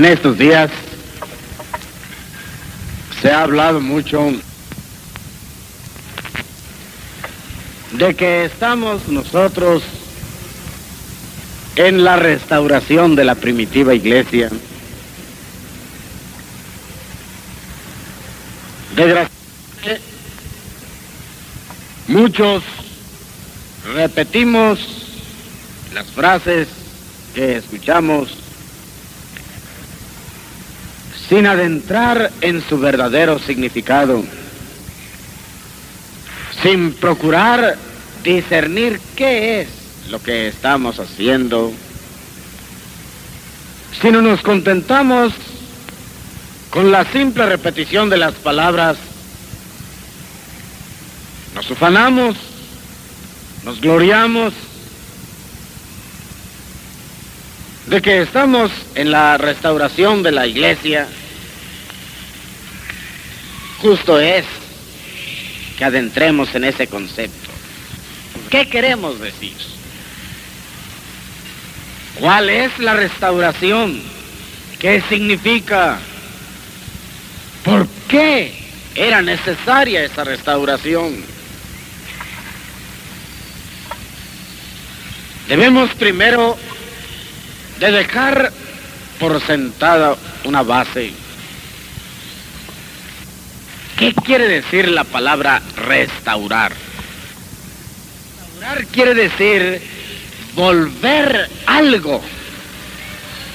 En estos días se ha hablado mucho de que estamos nosotros en la restauración de la primitiva iglesia. Desgraciadamente, muchos repetimos las frases que escuchamos sin adentrar en su verdadero significado, sin procurar discernir qué es lo que estamos haciendo, sino nos contentamos con la simple repetición de las palabras, nos ufanamos, nos gloriamos de que estamos en la restauración de la iglesia, justo es que adentremos en ese concepto. ¿Qué queremos decir? ¿Cuál es la restauración? ¿Qué significa? ¿Por qué era necesaria esa restauración? Debemos primero de dejar por sentada una base. ¿Qué quiere decir la palabra restaurar? Restaurar quiere decir volver algo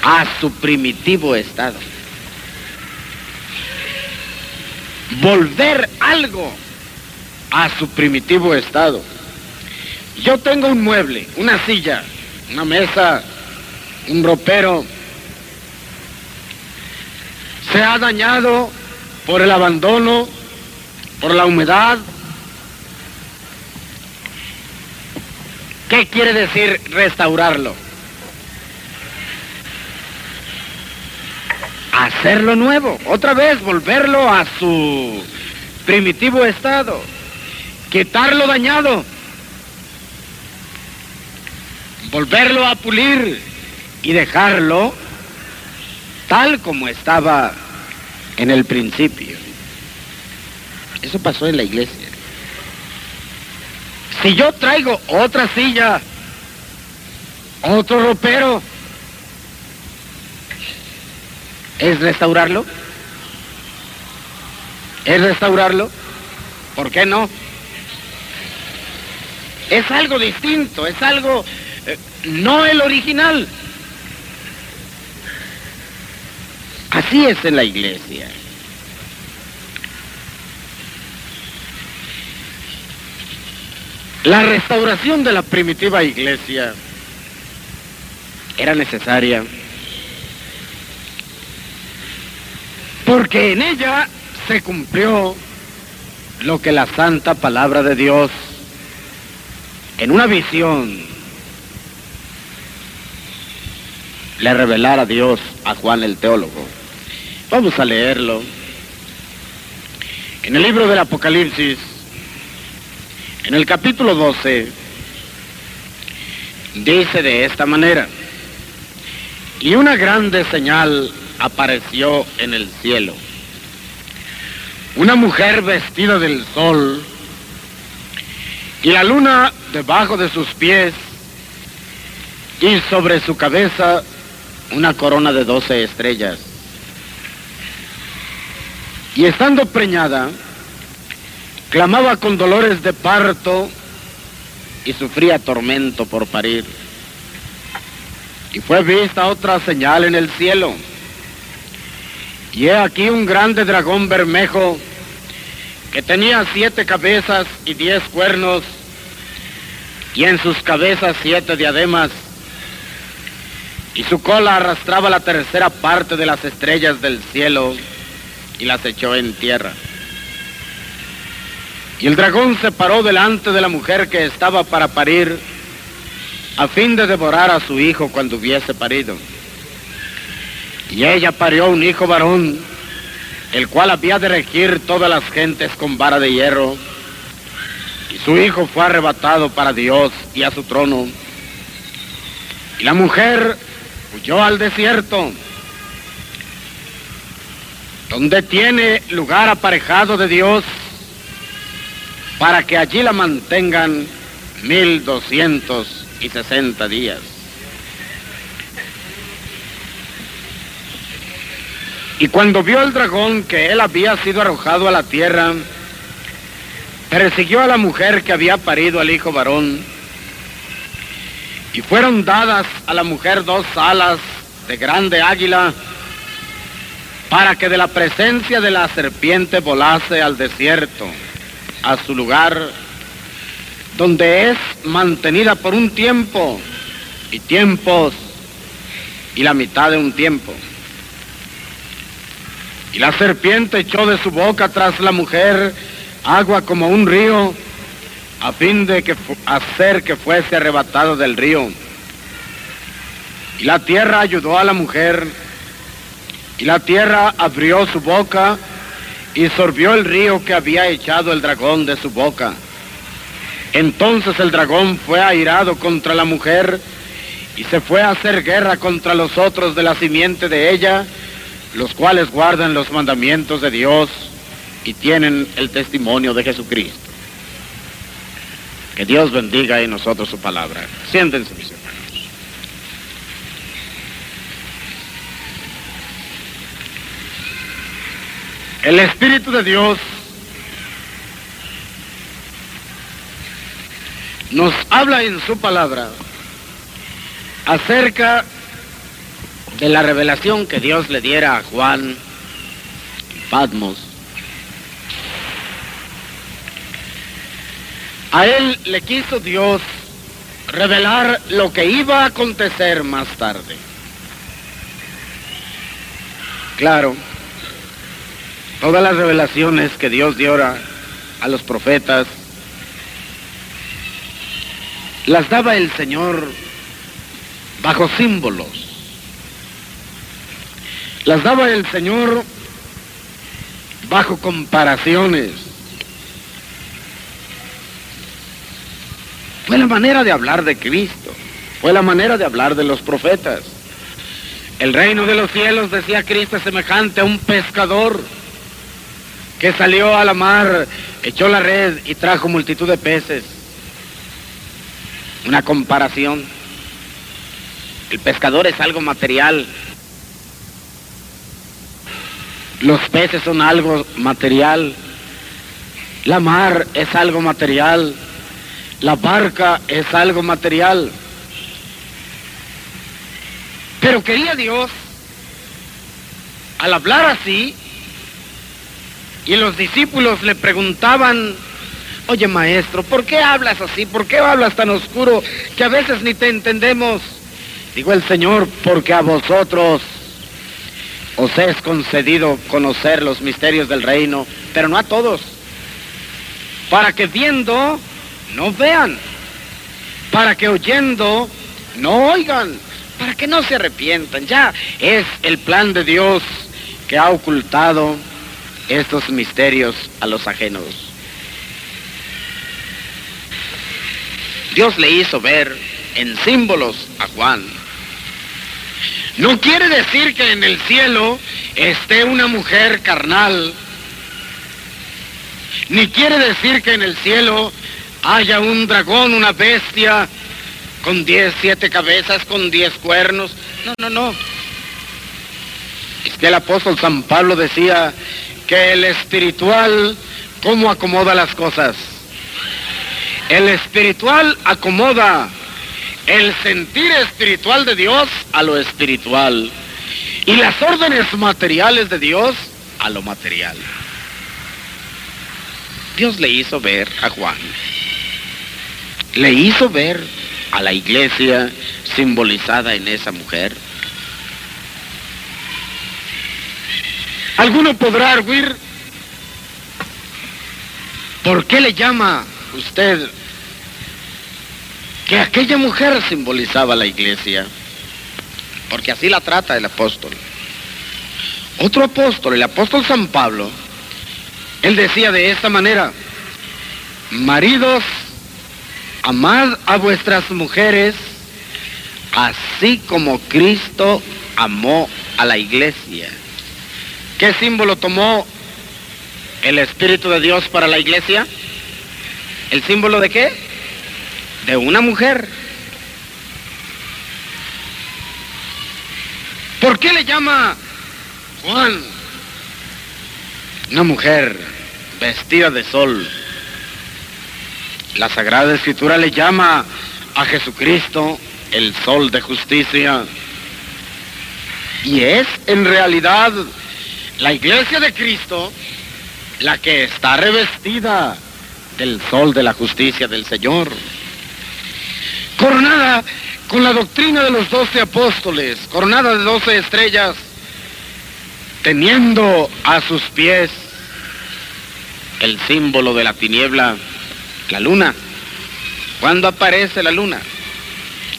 a su primitivo estado. Volver algo a su primitivo estado. Yo tengo un mueble, una silla, una mesa, un ropero se ha dañado por el abandono, por la humedad. ¿Qué quiere decir restaurarlo? Hacerlo nuevo, otra vez volverlo a su primitivo estado, quitarlo dañado, volverlo a pulir, y dejarlo tal como estaba en el principio. Eso pasó en la iglesia. Si yo traigo otra silla, otro ropero, ¿es restaurarlo? ¿Es restaurarlo? ¿Por qué no? Es algo distinto, es algo eh, no el original. En la iglesia. La restauración de la primitiva iglesia era necesaria porque en ella se cumplió lo que la santa palabra de Dios en una visión le revelara a Dios a Juan el teólogo. Vamos a leerlo. En el libro del Apocalipsis, en el capítulo 12, dice de esta manera, y una grande señal apareció en el cielo. Una mujer vestida del sol y la luna debajo de sus pies y sobre su cabeza una corona de doce estrellas. Y estando preñada, clamaba con dolores de parto y sufría tormento por parir. Y fue vista otra señal en el cielo. Y he aquí un grande dragón bermejo que tenía siete cabezas y diez cuernos, y en sus cabezas siete diademas, y su cola arrastraba la tercera parte de las estrellas del cielo y las echó en tierra. Y el dragón se paró delante de la mujer que estaba para parir, a fin de devorar a su hijo cuando hubiese parido. Y ella parió un hijo varón, el cual había de regir todas las gentes con vara de hierro. Y su hijo fue arrebatado para Dios y a su trono. Y la mujer huyó al desierto donde tiene lugar aparejado de Dios, para que allí la mantengan mil doscientos y sesenta días. Y cuando vio el dragón que él había sido arrojado a la tierra, persiguió a la mujer que había parido al hijo varón, y fueron dadas a la mujer dos alas de grande águila, para que de la presencia de la serpiente volase al desierto, a su lugar, donde es mantenida por un tiempo y tiempos y la mitad de un tiempo. Y la serpiente echó de su boca tras la mujer agua como un río, a fin de que hacer que fuese arrebatado del río. Y la tierra ayudó a la mujer, y la tierra abrió su boca y sorbió el río que había echado el dragón de su boca. Entonces el dragón fue airado contra la mujer y se fue a hacer guerra contra los otros de la simiente de ella, los cuales guardan los mandamientos de Dios y tienen el testimonio de Jesucristo. Que Dios bendiga en nosotros su palabra. Siéntense, El Espíritu de Dios nos habla en su palabra acerca de la revelación que Dios le diera a Juan Patmos. A él le quiso Dios revelar lo que iba a acontecer más tarde. Claro, todas las revelaciones que Dios dio a los profetas, las daba el Señor bajo símbolos las daba el Señor bajo comparaciones. Fue la manera de hablar de Cristo, fue la manera de hablar de los profetas. El reino de los cielos, decía Cristo, es semejante a un pescador que salió a la mar, echó la red y trajo multitud de peces. Una comparación. El pescador es algo material, los peces son algo material. La mar es algo material. La barca es algo material. Pero quería Dios, al hablar así, y los discípulos le preguntaban, oye maestro, ¿por qué hablas así? ¿Por qué hablas tan oscuro que a veces ni te entendemos? Digo el Señor, porque a vosotros os es concedido conocer los misterios del reino, pero no a todos. Para que viendo no vean, para que oyendo no oigan, para que no se arrepientan. Ya es el plan de Dios que ha ocultado estos misterios a los ajenos. Dios le hizo ver en símbolos a Juan no quiere decir que en el cielo esté una mujer carnal, ni quiere decir que en el cielo haya un dragón, una bestia con diez, siete cabezas, con diez cuernos. No, no, no. Es que el apóstol San Pablo decía que el espiritual, ¿cómo acomoda las cosas? El espiritual acomoda el sentir espiritual de Dios a lo espiritual y las órdenes materiales de Dios a lo material. Dios le hizo ver a Juan, le hizo ver a la iglesia simbolizada en esa mujer. Alguno podrá arguir, ¿por qué le llama usted que aquella mujer simbolizaba la iglesia, porque así la trata el apóstol. Otro apóstol, el apóstol San Pablo, él decía de esta manera, maridos, amad a vuestras mujeres, así como Cristo amó a la iglesia ¿Qué símbolo tomó el Espíritu de Dios para la iglesia? ¿El símbolo de qué? De una mujer. ¿Por qué le llama Juan? Una mujer vestida de sol. La Sagrada Escritura le llama a Jesucristo el sol de justicia. Y es en realidad la iglesia de Cristo la que está revestida del sol de la justicia del Señor. Coronada con la doctrina de los doce apóstoles, coronada de doce estrellas, teniendo a sus pies el símbolo de la tiniebla, la luna. ¿Cuándo aparece la luna?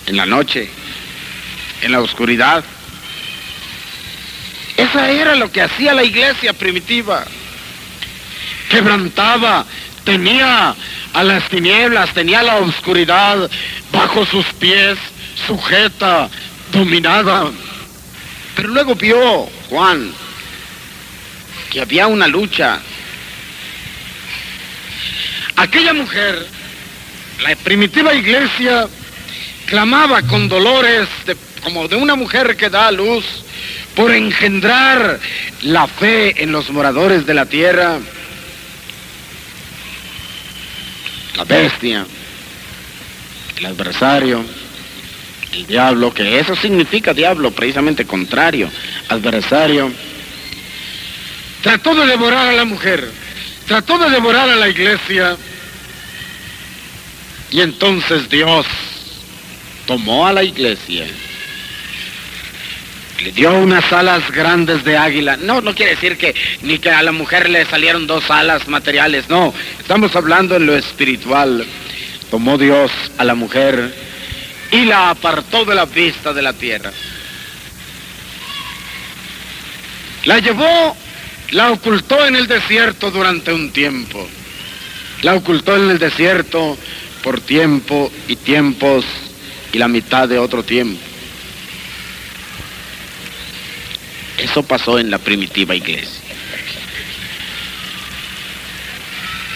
En la noche, en la oscuridad. Esa era lo que hacía la iglesia primitiva. Quebrantaba, tenía a las tinieblas, tenía la oscuridad bajo sus pies, sujeta, dominada. Pero luego vio Juan que había una lucha. Aquella mujer, la primitiva iglesia, clamaba con dolores como de una mujer que da a luz por engendrar la fe en los moradores de la tierra. La bestia, el adversario, el diablo, que eso significa diablo, precisamente contrario, adversario, trató de devorar a la mujer, trató de devorar a la iglesia, y entonces Dios tomó a la iglesia le dio unas alas grandes de águila. No, no quiere decir que ni que a la mujer le salieron dos alas materiales, no. Estamos hablando en lo espiritual. Tomó Dios a la mujer y la apartó de la vista de la tierra. La llevó, la ocultó en el desierto durante un tiempo. La ocultó en el desierto por tiempo y tiempos y la mitad de otro tiempo. Eso pasó en la primitiva iglesia.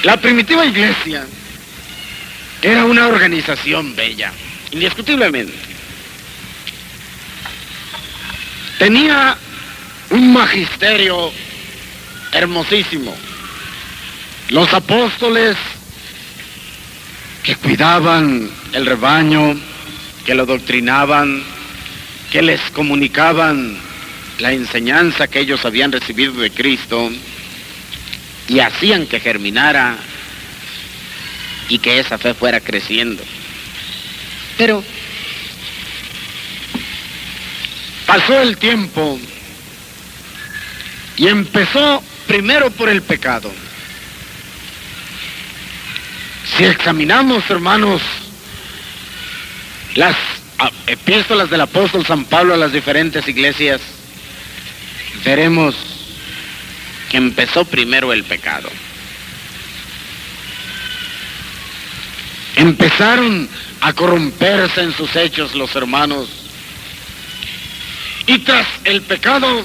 La primitiva iglesia era una organización bella, indiscutiblemente. Tenía un magisterio hermosísimo. Los apóstoles que cuidaban el rebaño, que lo doctrinaban, que les comunicaban la enseñanza que ellos habían recibido de Cristo y hacían que germinara y que esa fe fuera creciendo. Pero pasó el tiempo y empezó primero por el pecado. Si examinamos, hermanos, las epístolas del apóstol San Pablo a las diferentes iglesias, veremos que empezó primero el pecado. Empezaron a corromperse en sus hechos los hermanos. Y tras el pecado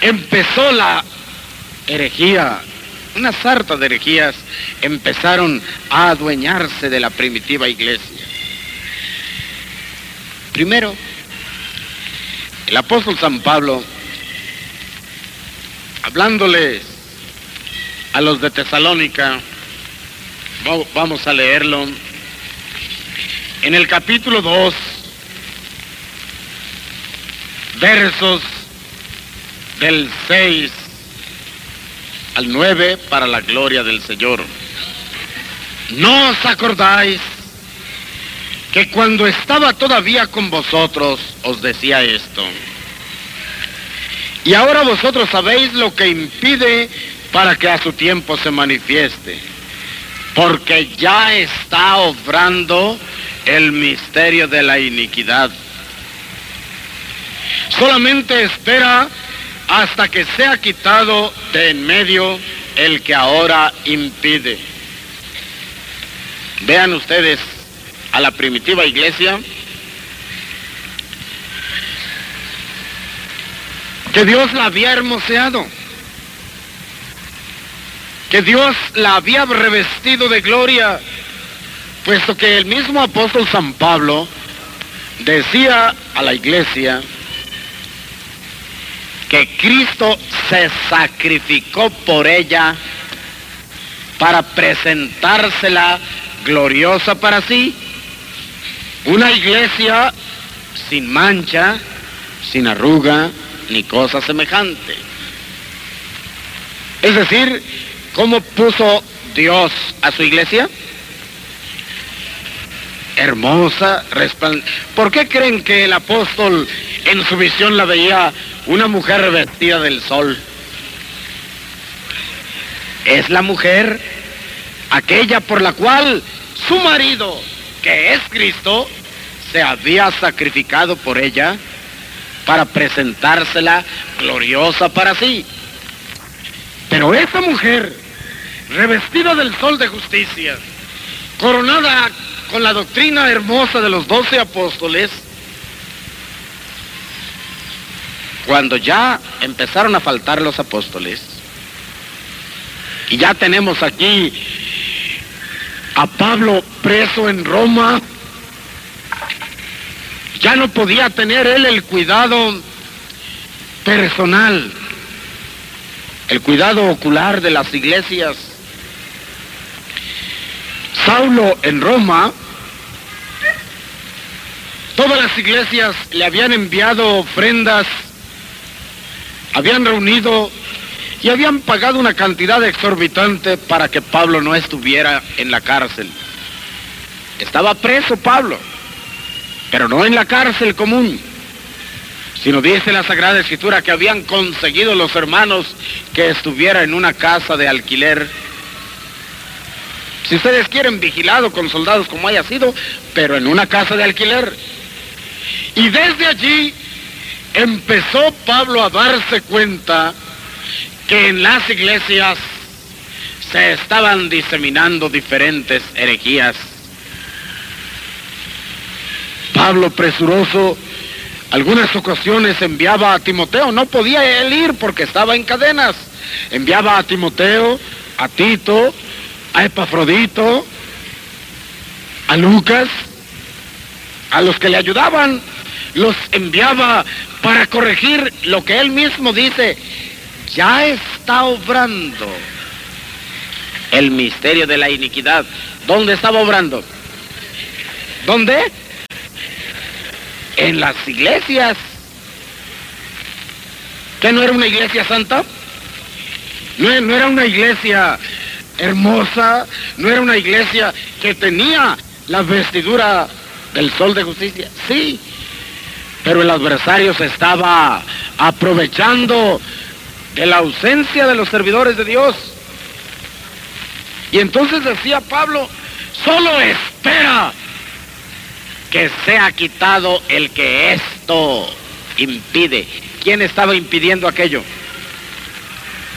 empezó la herejía. Una sarta de herejías empezaron a adueñarse de la primitiva iglesia. Primero, el apóstol San Pablo, hablándoles a los de Tesalónica, vamos a leerlo, en el capítulo 2, versos del 6 al 9 para la gloria del Señor. No os acordáis que cuando estaba todavía con vosotros os decía esto. Y ahora vosotros sabéis lo que impide para que a su tiempo se manifieste. Porque ya está obrando el misterio de la iniquidad. Solamente espera hasta que sea quitado de en medio el que ahora impide. Vean ustedes a la primitiva iglesia, que Dios la había hermoseado, que Dios la había revestido de gloria, puesto que el mismo apóstol San Pablo decía a la iglesia que Cristo se sacrificó por ella para presentársela gloriosa para sí. Una iglesia sin mancha, sin arruga, ni cosa semejante. Es decir, ¿cómo puso Dios a su iglesia? Hermosa, resplandeciente. ¿Por qué creen que el apóstol en su visión la veía una mujer vestida del sol? Es la mujer aquella por la cual su marido, que es Cristo, se había sacrificado por ella para presentársela gloriosa para sí. Pero esa mujer, revestida del sol de justicia, coronada con la doctrina hermosa de los doce apóstoles, cuando ya empezaron a faltar los apóstoles, y ya tenemos aquí a Pablo preso en Roma, ya no podía tener él el cuidado personal, el cuidado ocular de las iglesias. Saulo en Roma, todas las iglesias le habían enviado ofrendas, habían reunido y habían pagado una cantidad exorbitante para que Pablo no estuviera en la cárcel. Estaba preso Pablo pero no en la cárcel común, sino dice la Sagrada Escritura que habían conseguido los hermanos que estuviera en una casa de alquiler. Si ustedes quieren, vigilado con soldados como haya sido, pero en una casa de alquiler. Y desde allí empezó Pablo a darse cuenta que en las iglesias se estaban diseminando diferentes herejías Pablo presuroso algunas ocasiones enviaba a Timoteo, no podía él ir porque estaba en cadenas. Enviaba a Timoteo, a Tito, a Epafrodito, a Lucas, a los que le ayudaban, los enviaba para corregir lo que él mismo dice, ya está obrando el misterio de la iniquidad. ¿Dónde estaba obrando? ¿Dónde? en las iglesias. ¿Que no era una iglesia santa? No, no era una iglesia hermosa, no era una iglesia que tenía la vestidura del sol de justicia. Sí, pero el adversario se estaba aprovechando de la ausencia de los servidores de Dios. Y entonces decía Pablo, solo espera que sea quitado el que esto impide. ¿Quién estaba impidiendo aquello?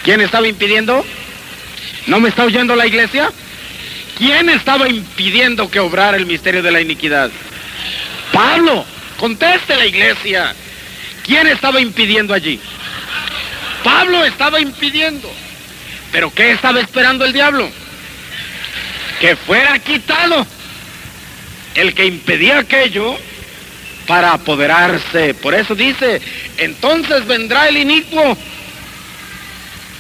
¿Quién estaba impidiendo? ¿No me está oyendo la iglesia? ¿Quién estaba impidiendo que obrara el misterio de la iniquidad? Pablo, conteste la iglesia. ¿Quién estaba impidiendo allí? Pablo estaba impidiendo. ¿Pero qué estaba esperando el diablo? Que fuera quitado el que impedía aquello para apoderarse. Por eso dice, entonces vendrá el inicuo.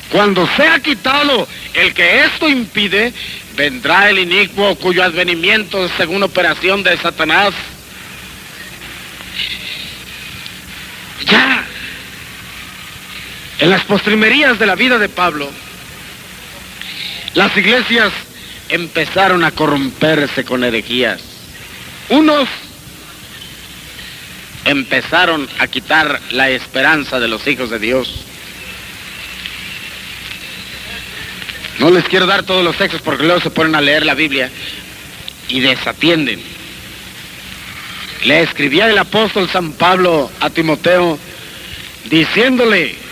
Cuando sea quitado el que esto impide, vendrá el inicuo cuyo advenimiento es según operación de Satanás. Ya, en las postrimerías de la vida de Pablo, las iglesias empezaron a corromperse con herejías. Unos empezaron a quitar la esperanza de los hijos de Dios. No les quiero dar todos los textos porque luego se ponen a leer la Biblia y desatienden. Le escribía el apóstol San Pablo a Timoteo diciéndole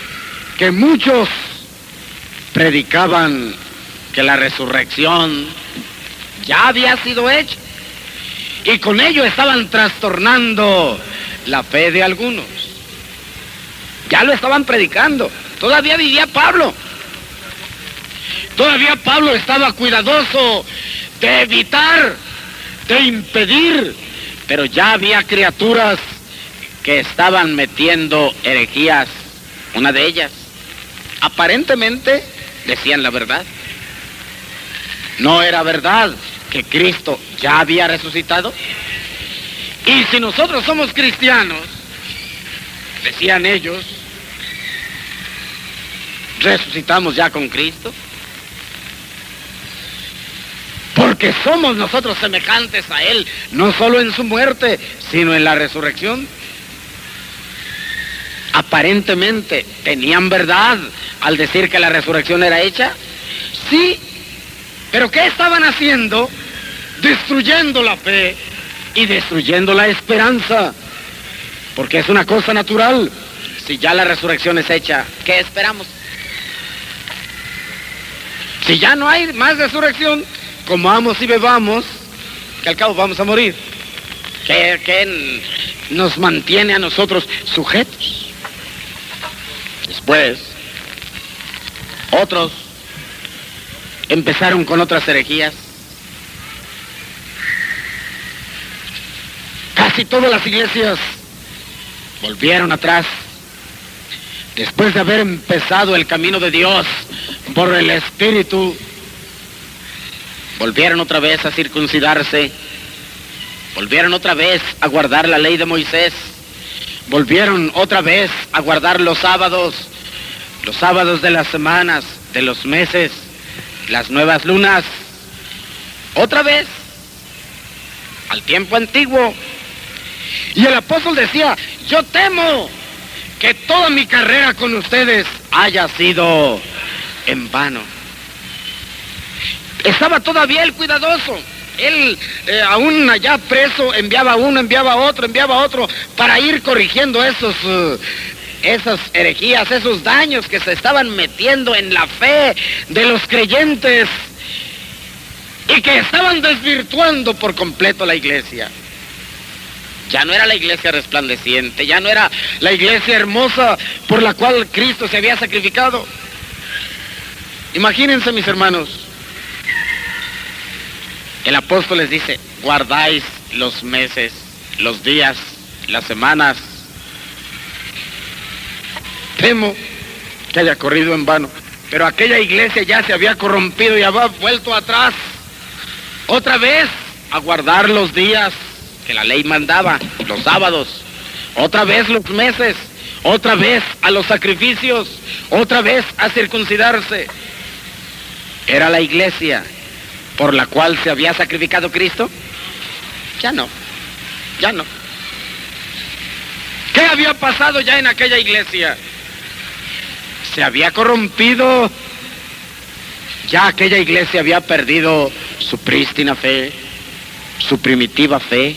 que muchos predicaban que la resurrección ya había sido hecha y con ello estaban trastornando la fe de algunos. Ya lo estaban predicando. Todavía vivía Pablo. Todavía Pablo estaba cuidadoso de evitar, de impedir, pero ya había criaturas que estaban metiendo herejías. Una de ellas, aparentemente, decían la verdad. No era verdad que Cristo ya había resucitado. Y si nosotros somos cristianos, decían ellos, resucitamos ya con Cristo. Porque somos nosotros semejantes a Él, no solo en su muerte, sino en la resurrección. Aparentemente tenían verdad al decir que la resurrección era hecha. Sí, pero ¿qué estaban haciendo? Destruyendo la fe y destruyendo la esperanza. Porque es una cosa natural. Si ya la resurrección es hecha, ¿qué esperamos? Si ya no hay más resurrección, comamos y bebamos, que al cabo vamos a morir. ¿Qué, nos mantiene a nosotros sujetos? Después, otros empezaron con otras herejías. Casi todas las iglesias volvieron atrás. Después de haber empezado el camino de Dios por el Espíritu, volvieron otra vez a circuncidarse, volvieron otra vez a guardar la ley de Moisés, volvieron otra vez a guardar los sábados, los sábados de las semanas, de los meses, las nuevas lunas, otra vez al tiempo antiguo. Y el apóstol decía, yo temo que toda mi carrera con ustedes haya sido en vano. Estaba todavía el cuidadoso. Él, eh, aún allá preso, enviaba uno, enviaba otro, enviaba otro, para ir corrigiendo esos, eh, esas herejías, esos daños que se estaban metiendo en la fe de los creyentes y que estaban desvirtuando por completo la iglesia. Ya no era la iglesia resplandeciente, ya no era la iglesia hermosa por la cual Cristo se había sacrificado. Imagínense, mis hermanos, el apóstol les dice, guardáis los meses, los días, las semanas, Temo que haya corrido en vano. Pero aquella iglesia ya se había corrompido y había vuelto atrás. Otra vez a guardar los días que la ley mandaba, los sábados. Otra vez los meses. Otra vez a los sacrificios. Otra vez a circuncidarse. ¿Era la iglesia por la cual se había sacrificado Cristo? Ya no. Ya no. ¿Qué había pasado ya en aquella iglesia? Se había corrompido. Ya aquella iglesia había perdido su prístina fe, su primitiva fe.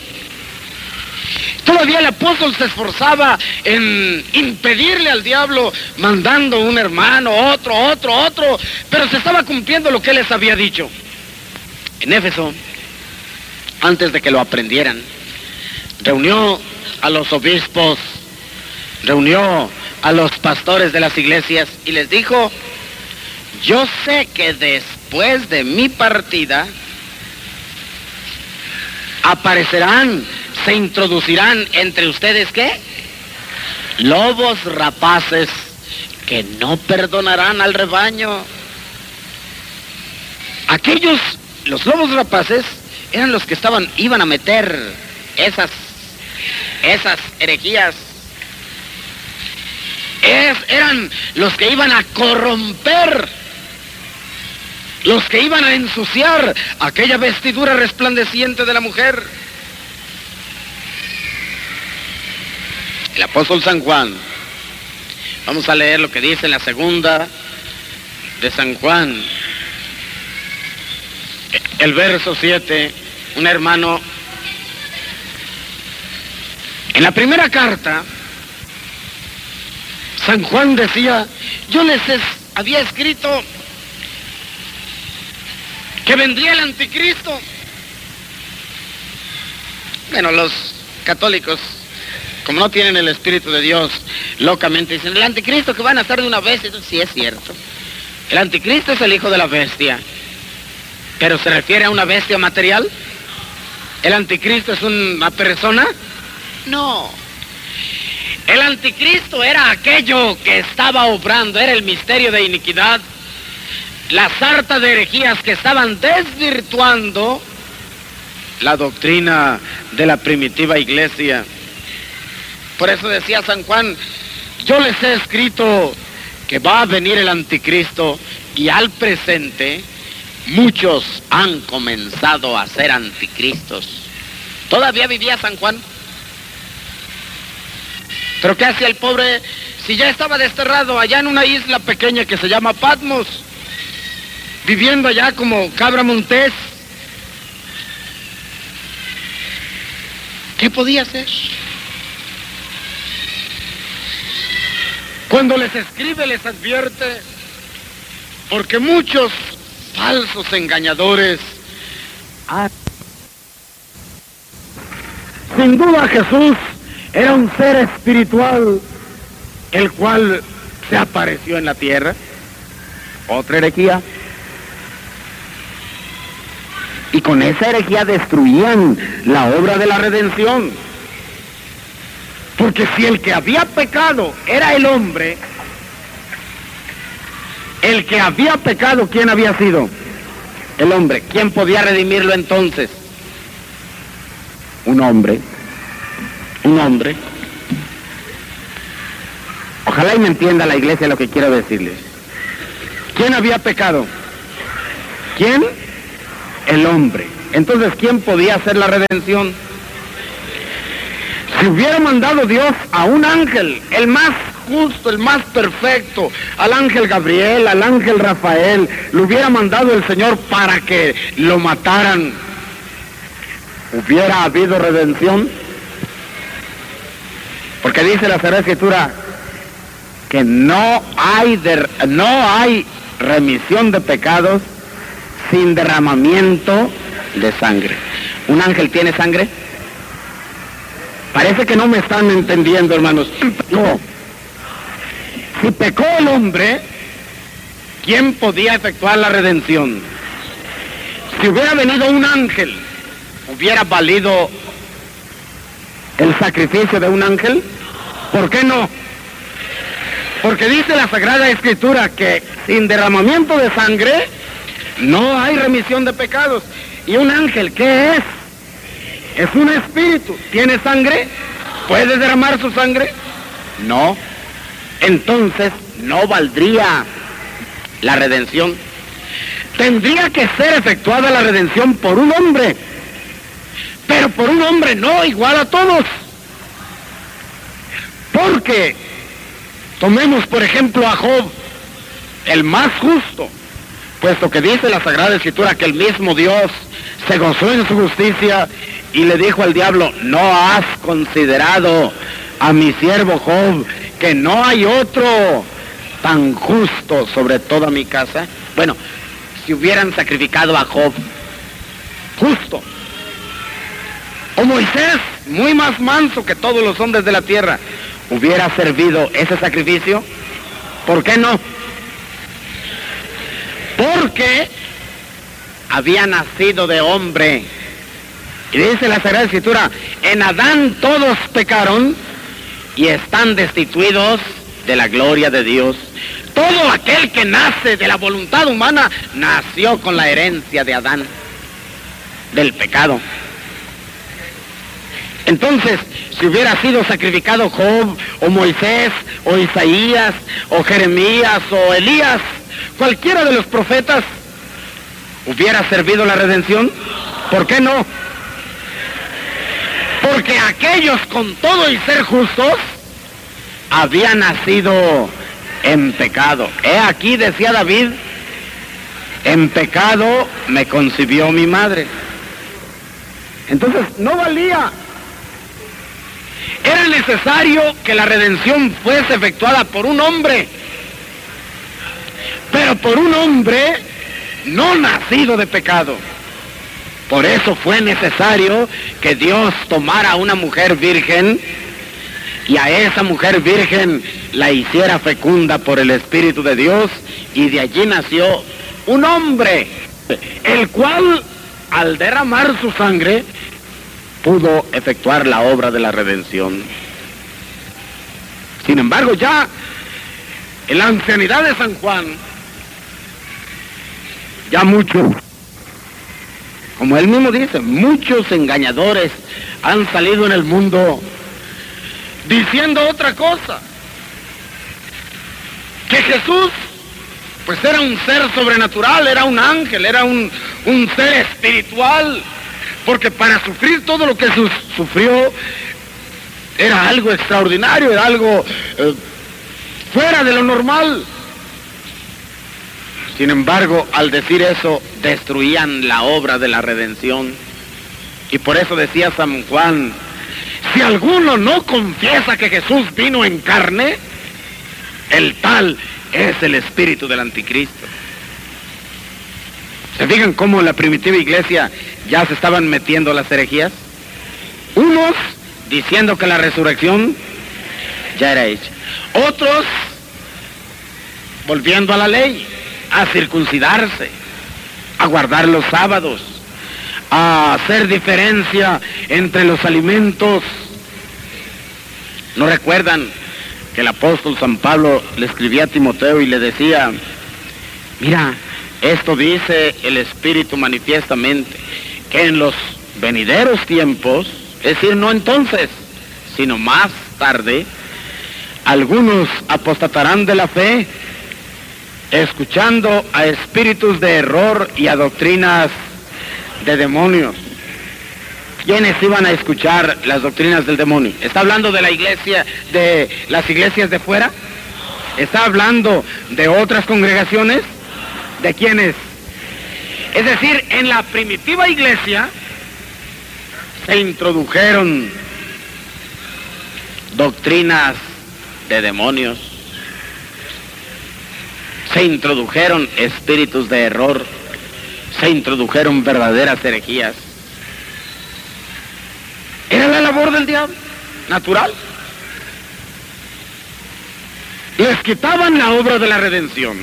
Todavía el apóstol se esforzaba en impedirle al diablo mandando un hermano, otro, otro, otro, pero se estaba cumpliendo lo que les había dicho. En Éfeso, antes de que lo aprendieran, reunió a los obispos, reunió a los pastores de las iglesias y les dijo, yo sé que después de mi partida aparecerán, se introducirán entre ustedes qué? Lobos rapaces que no perdonarán al rebaño. Aquellos, los lobos rapaces, eran los que estaban, iban a meter esas, esas herejías eran los que iban a corromper, los que iban a ensuciar aquella vestidura resplandeciente de la mujer. El apóstol San Juan, vamos a leer lo que dice en la segunda de San Juan, el verso 7, un hermano, en la primera carta, San Juan decía, yo les había escrito que vendría el anticristo. Bueno, los católicos como no tienen el Espíritu de Dios, locamente dicen, el anticristo que van a estar de una bestia. sí es cierto. El anticristo es el hijo de la bestia. Pero se refiere a una bestia material. ¿El anticristo es una persona? No. El anticristo era aquello que estaba obrando, era el misterio de iniquidad, la sarta de herejías que estaban desvirtuando la doctrina de la primitiva iglesia. Por eso decía San Juan, yo les he escrito que va a venir el anticristo y al presente muchos han comenzado a ser anticristos. Todavía vivía San Juan. Pero ¿qué hacía el pobre si ya estaba desterrado allá en una isla pequeña que se llama Patmos? Viviendo allá como cabra montés. ¿Qué podía hacer? Cuando les escribe les advierte, porque muchos falsos engañadores Sin duda Jesús era un ser espiritual, el cual se apareció en la tierra. Otra herejía. Y con esa herejía destruían la obra de la redención. Porque si el que había pecado era el hombre, el que había pecado, ¿quién había sido? El hombre. ¿Quién podía redimirlo entonces? Un hombre un hombre. Ojalá y me entienda la iglesia lo que quiero decirles. ¿Quién había pecado? ¿Quién? El hombre. Entonces, ¿quién podía hacer la redención? Si hubiera mandado Dios a un ángel, el más justo, el más perfecto, al ángel Gabriel, al ángel Rafael, lo hubiera mandado el Señor para que lo mataran, ¿hubiera habido redención? Porque dice la Sagrada Escritura que no hay, no hay remisión de pecados sin derramamiento de sangre. ¿Un ángel tiene sangre? Parece que no me están entendiendo, hermanos. No. Si pecó el hombre, ¿quién podía efectuar la redención? Si hubiera venido un ángel, ¿hubiera valido el sacrificio de un ángel? ¿Por qué no? Porque dice la Sagrada Escritura que sin derramamiento de sangre no hay remisión de pecados. ¿Y un ángel qué es? Es un espíritu. ¿Tiene sangre? ¿Puede derramar su sangre? No. Entonces no valdría la redención. Tendría que ser efectuada la redención por un hombre pero por un hombre no igual a todos. Porque tomemos por ejemplo a Job, el más justo, puesto que dice la Sagrada Escritura que el mismo Dios se gozó en su justicia y le dijo al diablo, no has considerado a mi siervo Job que no hay otro tan justo sobre toda mi casa. Bueno, si hubieran sacrificado a Job justo, o Moisés, muy más manso que todos los hombres de la tierra, hubiera servido ese sacrificio? ¿Por qué no? Porque había nacido de hombre. Y dice la Sagrada Escritura, en Adán todos pecaron y están destituidos de la gloria de Dios. Todo aquel que nace de la voluntad humana nació con la herencia de Adán, del pecado. Entonces, si hubiera sido sacrificado Job, o Moisés, o Isaías, o Jeremías, o Elías, cualquiera de los profetas, ¿hubiera servido la redención? ¿Por qué no? Porque aquellos con todo y ser justos habían nacido en pecado. He aquí, decía David, en pecado me concibió mi madre. Entonces, no valía era necesario que la redención fuese efectuada por un hombre, pero por un hombre no nacido de pecado. Por eso fue necesario que Dios tomara a una mujer virgen y a esa mujer virgen la hiciera fecunda por el Espíritu de Dios y de allí nació un hombre, el cual al derramar su sangre pudo efectuar la obra de la redención. Sin embargo, ya en la ancianidad de San Juan, ya muchos, como él mismo dice, muchos engañadores han salido en el mundo diciendo otra cosa. Que Jesús, pues era un ser sobrenatural, era un ángel, era un, un ser espiritual, porque para sufrir todo lo que sufrió era algo extraordinario, era algo eh, fuera de lo normal. Sin embargo, al decir eso, destruían la obra de la redención. Y por eso decía San Juan, si alguno no confiesa que Jesús vino en carne, el tal es el espíritu del anticristo. ¿Se fijan cómo la primitiva iglesia ya se estaban metiendo las herejías? Unos diciendo que la resurrección ya era hecha. Otros volviendo a la ley, a circuncidarse, a guardar los sábados, a hacer diferencia entre los alimentos. ¿No recuerdan que el apóstol San Pablo le escribía a Timoteo y le decía, mira, esto dice el Espíritu manifiestamente, que en los venideros tiempos, es decir, no entonces, sino más tarde, algunos apostatarán de la fe, escuchando a espíritus de error y a doctrinas de demonios. ¿Quiénes iban a escuchar las doctrinas del demonio? ¿Está hablando de la iglesia, de las iglesias de fuera? ¿Está hablando de otras congregaciones? ¿De quiénes? Es decir, en la primitiva iglesia se introdujeron doctrinas de demonios, se introdujeron espíritus de error, se introdujeron verdaderas herejías. Era la labor del diablo, natural. Les quitaban la obra de la redención,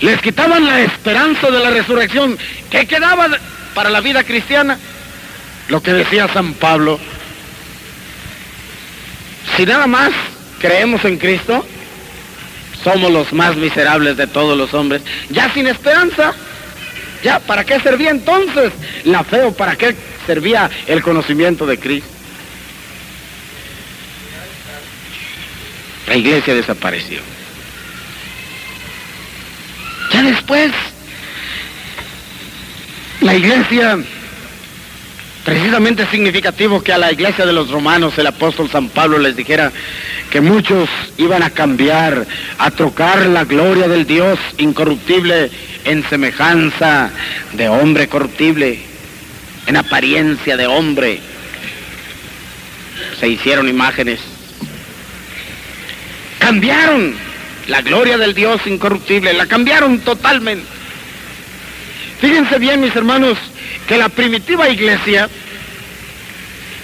les quitaban la esperanza de la resurrección. ¿Qué quedaba para la vida cristiana? Lo que decía San Pablo. Si nada más creemos en Cristo, somos los más miserables de todos los hombres, ya sin esperanza. Ya, ¿para qué servía entonces la fe o para qué servía el conocimiento de Cristo? La iglesia desapareció. Ya después, la iglesia, precisamente es significativo que a la iglesia de los romanos el apóstol San Pablo les dijera que muchos iban a cambiar, a trocar la gloria del Dios incorruptible en semejanza de hombre corruptible, en apariencia de hombre. Se hicieron imágenes. Cambiaron la gloria del Dios incorruptible, la cambiaron totalmente. Fíjense bien, mis hermanos, que la primitiva iglesia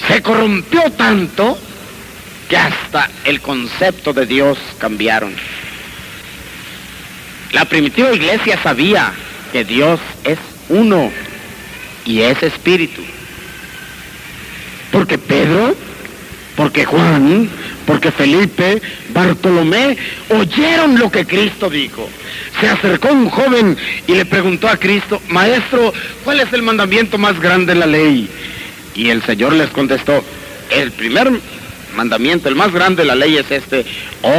se corrompió tanto que hasta el concepto de Dios cambiaron. La primitiva iglesia sabía que Dios es uno y es espíritu. Porque Pedro, porque Juan, porque Felipe, Bartolomé oyeron lo que Cristo dijo. Se acercó un joven y le preguntó a Cristo, Maestro, ¿cuál es el mandamiento más grande de la ley? Y el Señor les contestó, el primer mandamiento, el más grande de la ley es este,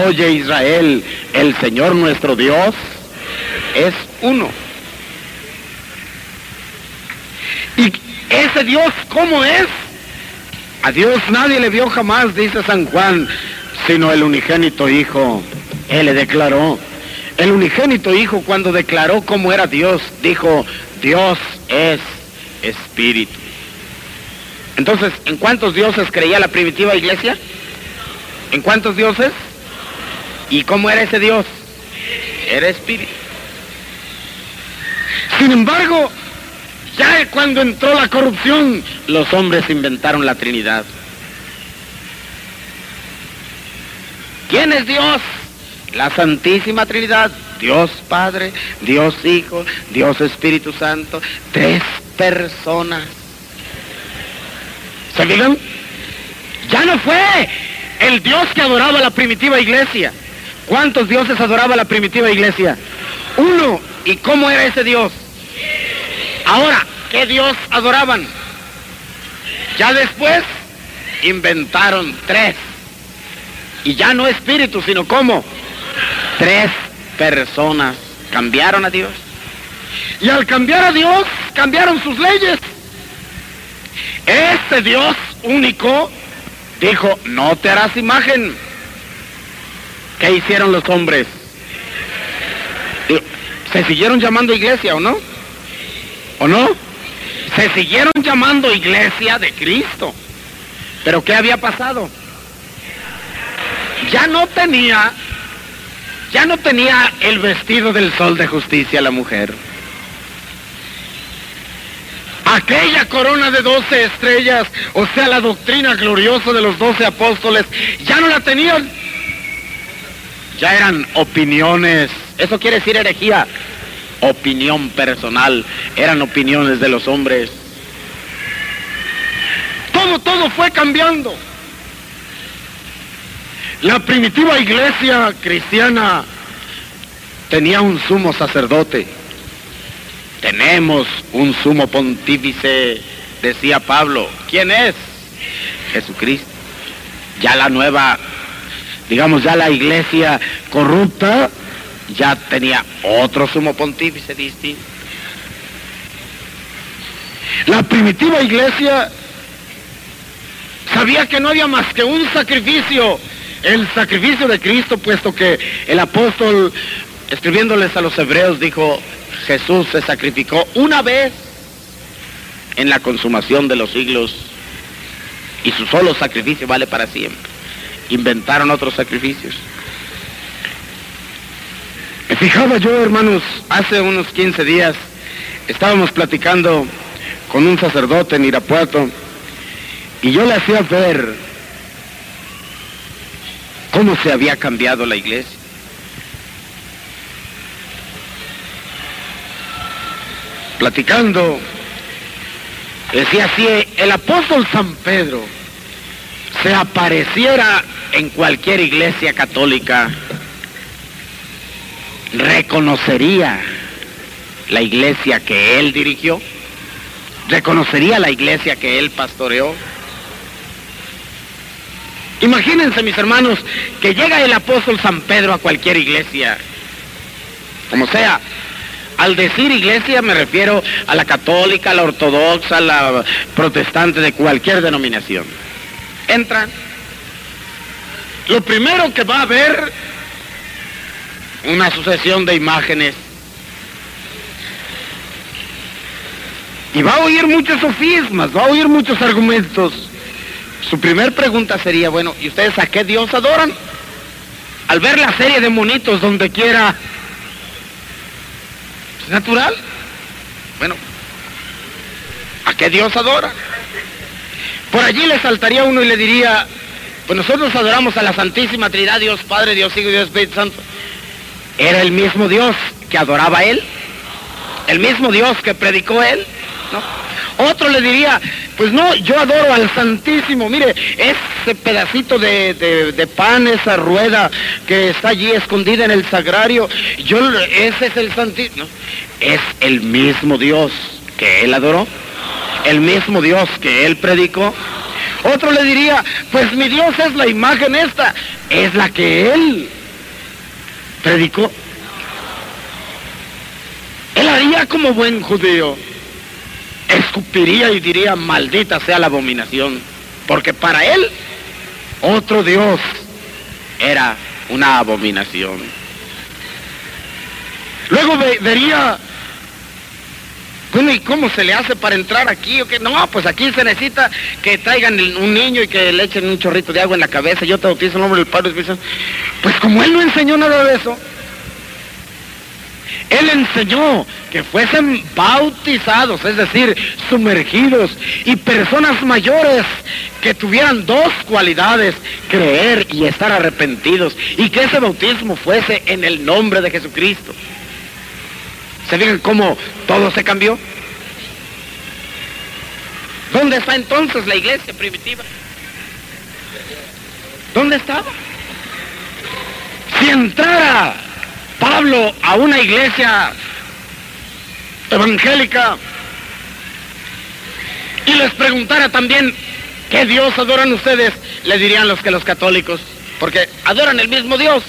oye Israel, el Señor nuestro Dios es uno. ¿Y ese Dios cómo es? A Dios nadie le vio jamás, dice San Juan, sino el unigénito Hijo. Él le declaró. El unigénito Hijo cuando declaró cómo era Dios, dijo, Dios es espíritu. Entonces, ¿en cuántos dioses creía la primitiva iglesia? ¿En cuántos dioses? ¿Y cómo era ese Dios? Era espíritu. Sin embargo, ya cuando entró la corrupción, los hombres inventaron la Trinidad. ¿Quién es Dios? La Santísima Trinidad. Dios Padre, Dios Hijo, Dios Espíritu Santo. Tres personas. ¿Se fijan? Ya no fue el Dios que adoraba la primitiva iglesia. ¿Cuántos dioses adoraba la primitiva iglesia? Uno. ¿Y cómo era ese Dios? Ahora, ¿qué Dios adoraban? Ya después inventaron tres. Y ya no espíritu, sino cómo. Tres personas cambiaron a Dios. Y al cambiar a Dios, cambiaron sus leyes. Este Dios único dijo, no te harás imagen. ¿Qué hicieron los hombres? ¿Se siguieron llamando iglesia o no? ¿O no? Se siguieron llamando iglesia de Cristo. Pero ¿qué había pasado? Ya no tenía, ya no tenía el vestido del sol de justicia la mujer. Aquella corona de doce estrellas, o sea, la doctrina gloriosa de los doce apóstoles, ya no la tenían. Ya eran opiniones. Eso quiere decir herejía. Opinión personal. Eran opiniones de los hombres. Todo, todo fue cambiando. La primitiva iglesia cristiana tenía un sumo sacerdote. Tenemos un sumo pontífice, decía Pablo. ¿Quién es? Jesucristo. Ya la nueva, digamos, ya la iglesia corrupta, ya tenía otro sumo pontífice distinto. La primitiva iglesia sabía que no había más que un sacrificio, el sacrificio de Cristo, puesto que el apóstol, escribiéndoles a los hebreos, dijo, Jesús se sacrificó una vez en la consumación de los siglos y su solo sacrificio vale para siempre. Inventaron otros sacrificios. Me fijaba yo, hermanos, hace unos 15 días estábamos platicando con un sacerdote en Irapuato y yo le hacía ver cómo se había cambiado la iglesia. Platicando, decía si el apóstol San Pedro se apareciera en cualquier iglesia católica, reconocería la iglesia que él dirigió, reconocería la iglesia que él pastoreó. Imagínense, mis hermanos, que llega el apóstol San Pedro a cualquier iglesia, como sea. Al decir iglesia me refiero a la católica, a la ortodoxa, a la protestante de cualquier denominación. Entran. Lo primero que va a ver una sucesión de imágenes. Y va a oír muchos sofismas, va a oír muchos argumentos. Su primer pregunta sería, bueno, ¿y ustedes a qué Dios adoran? Al ver la serie de monitos donde quiera, ¿es natural? Bueno, ¿a qué Dios adora? Por allí le saltaría uno y le diría, pues nosotros adoramos a la Santísima Trinidad, Dios Padre, Dios Hijo y Dios Espíritu Santo. ¿Era el mismo Dios que adoraba él? ¿El mismo Dios que predicó él? ¿No? Otro le diría, pues no, yo adoro al Santísimo. Mire, ese pedacito de, pan, esa rueda que está allí escondida en el sagrario, yo, ese es el Santísimo. Es el mismo Dios que él adoró, el mismo Dios que él predicó. Otro le diría, pues mi Dios es la imagen esta, es la que él predicó. Él haría como buen judío escupiría y diría, maldita sea la abominación, porque para él otro Dios era una abominación. Luego vería, bueno, ¿y cómo se le hace para entrar aquí? ¿O qué? No, pues aquí se necesita que traigan un niño y que le echen un chorrito de agua en la cabeza, yo te bautizo en nombre del Padre Pues como él no enseñó nada de eso, Él enseñó que fuesen bautizados, es decir, sumergidos, y personas mayores que tuvieran dos cualidades, creer y estar arrepentidos, y que ese bautismo fuese en el nombre de Jesucristo. ¿Se fijan cómo todo se cambió? ¿Dónde está entonces la iglesia primitiva? ¿Dónde estaba? Si entrara Pablo a una iglesia evangélica y les preguntara también qué Dios adoran ustedes, le dirían los que los católicos, porque adoran el mismo Dios.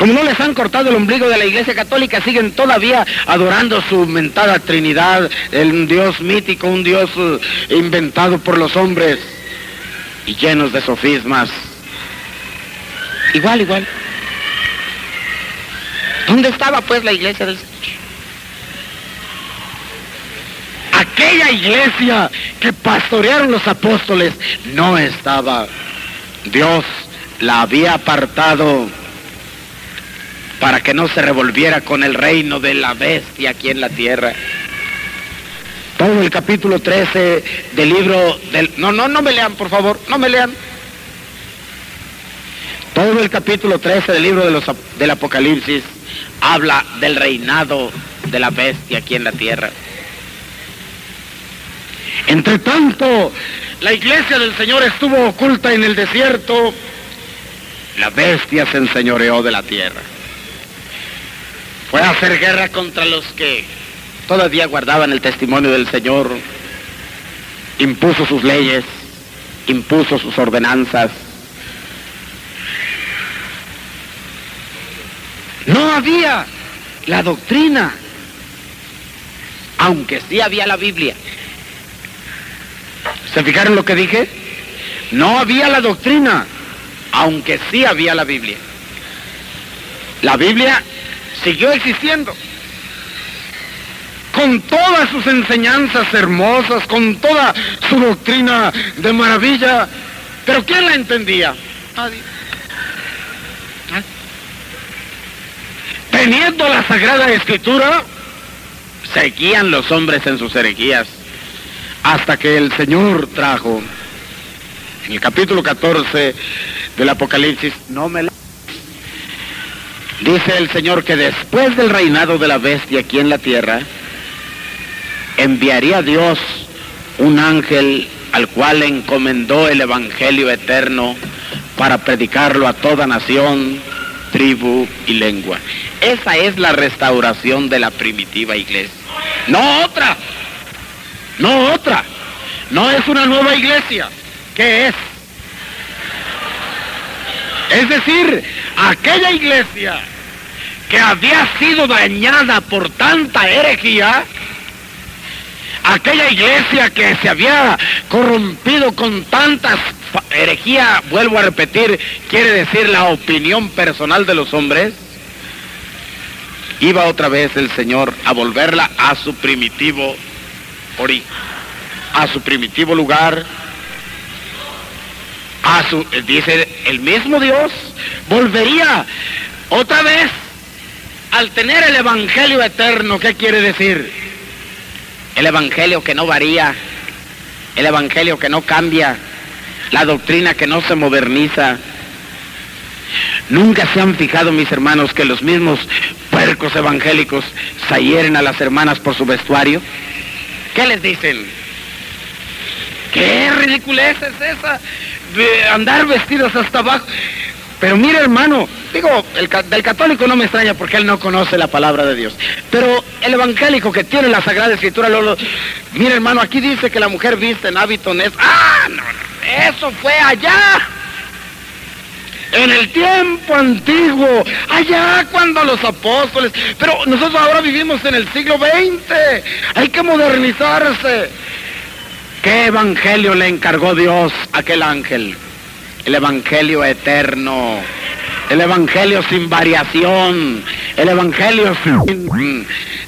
Como no les han cortado el ombligo de la iglesia católica, siguen todavía adorando su mentada Trinidad, el Dios mítico, un Dios eh, inventado por los hombres y llenos de sofismas. Igual, igual. ¿Dónde estaba pues la iglesia del Señor? Aquella iglesia que pastorearon los apóstoles no estaba. Dios la había apartado para que no se revolviera con el reino de la bestia aquí en la tierra. Todo el capítulo 13 del libro del... No, no, no me lean, por favor, no me lean. Todo el capítulo 13 del libro de los, del Apocalipsis habla del reinado de la bestia aquí en la tierra. Entre tanto, la iglesia del Señor estuvo oculta en el desierto, la bestia se enseñoreó de la tierra. Fue a hacer guerra contra los que todavía guardaban el testimonio del Señor, impuso sus leyes, impuso sus ordenanzas, No había la doctrina, aunque sí había la Biblia. ¿Se fijaron lo que dije? No había la doctrina, aunque sí había la Biblia. La Biblia siguió existiendo. Con todas sus enseñanzas hermosas, con toda su doctrina de maravilla. Pero ¿quién la entendía? Nadie. Teniendo la Sagrada Escritura, seguían los hombres en sus herejías, hasta que el Señor trajo, en el capítulo 14 del Apocalipsis, no me la... Dice el Señor que después del reinado de la bestia aquí en la tierra, enviaría Dios un ángel al cual encomendó el Evangelio eterno para predicarlo a toda nación, tribu y lengua. Esa es la restauración de la primitiva iglesia. No otra. No otra. No es una nueva iglesia. ¿Qué es? Es decir, aquella iglesia que había sido dañada por tanta herejía, aquella iglesia que se había corrompido con tantas herejía, vuelvo a repetir, quiere decir la opinión personal de los hombres, iba otra vez el Señor a volverla a su primitivo origen, a su primitivo lugar, a su, dice el mismo Dios, volvería otra vez al tener el Evangelio eterno, ¿qué quiere decir? El Evangelio que no varía, el Evangelio que no cambia, la doctrina que no se moderniza. Nunca se han fijado, mis hermanos, que los mismos puercos evangélicos se a las hermanas por su vestuario. ¿Qué les dicen? ¿Qué ridiculez es esa andar vestidos hasta abajo? Pero mire, hermano, digo, el, católico no me extraña porque él no conoce la palabra de Dios. Pero el evangélico que tiene la Sagrada Escritura, lo, mire, hermano, aquí dice que la mujer viste en hábito nes... ¡Ah! No. Eso fue allá. En el tiempo antiguo, allá cuando los apóstoles, pero nosotros ahora vivimos en el siglo XX, hay que modernizarse. ¿Qué evangelio le encargó Dios a aquel ángel? El evangelio eterno, el evangelio sin variación, el evangelio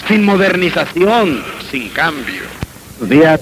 sin, modernización, sin cambio. Días